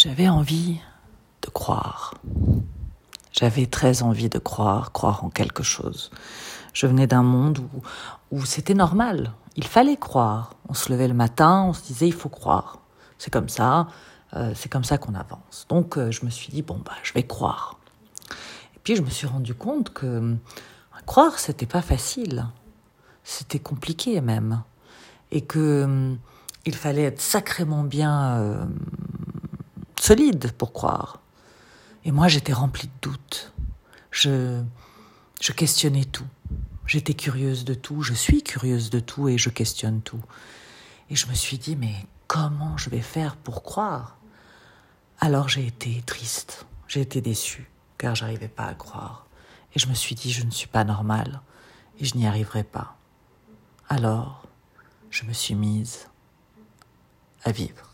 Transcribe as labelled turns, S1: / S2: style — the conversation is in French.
S1: J'avais envie de croire. J'avais très envie de croire, croire en quelque chose. Je venais d'un monde où, où c'était normal. Il fallait croire. On se levait le matin, on se disait il faut croire. C'est comme ça, euh, c'est comme ça qu'on avance. Donc euh, je me suis dit bon bah je vais croire. Et puis je me suis rendu compte que euh, croire c'était pas facile. C'était compliqué même. Et que il fallait être sacrément bien solide pour croire. Et moi, j'étais remplie de doutes. Je, je questionnais tout. J'étais curieuse de tout. Je suis curieuse de tout et je questionne tout. Et je me suis dit, mais comment je vais faire pour croire? Alors j'ai été triste. J'ai été déçue car j'arrivais pas à croire. Et je me suis dit, je ne suis pas normale et je n'y arriverai pas. Alors, je me suis mise à vivre.